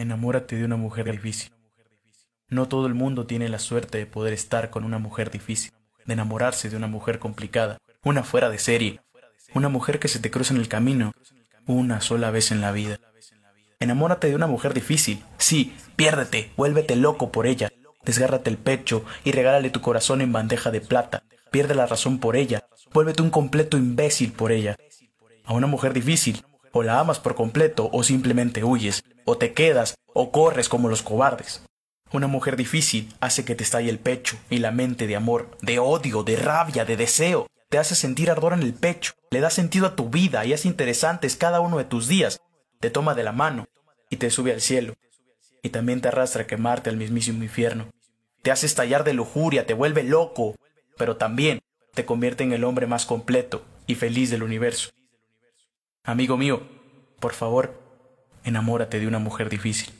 Enamórate de una mujer difícil. No todo el mundo tiene la suerte de poder estar con una mujer difícil, de enamorarse de una mujer complicada, una fuera de serie, una mujer que se te cruza en el camino una sola vez en la vida. Enamórate de una mujer difícil. Sí, piérdete, vuélvete loco por ella. Desgárrate el pecho y regálale tu corazón en bandeja de plata. Pierde la razón por ella. Vuélvete un completo imbécil por ella. A una mujer difícil, o la amas por completo o simplemente huyes, o te quedas o corres como los cobardes. Una mujer difícil hace que te estalle el pecho y la mente de amor, de odio, de rabia, de deseo. Te hace sentir ardor en el pecho, le da sentido a tu vida y hace interesantes cada uno de tus días. Te toma de la mano y te sube al cielo. Y también te arrastra a quemarte al mismísimo infierno. Te hace estallar de lujuria, te vuelve loco, pero también te convierte en el hombre más completo y feliz del universo. Amigo mío, por favor, enamórate de una mujer difícil.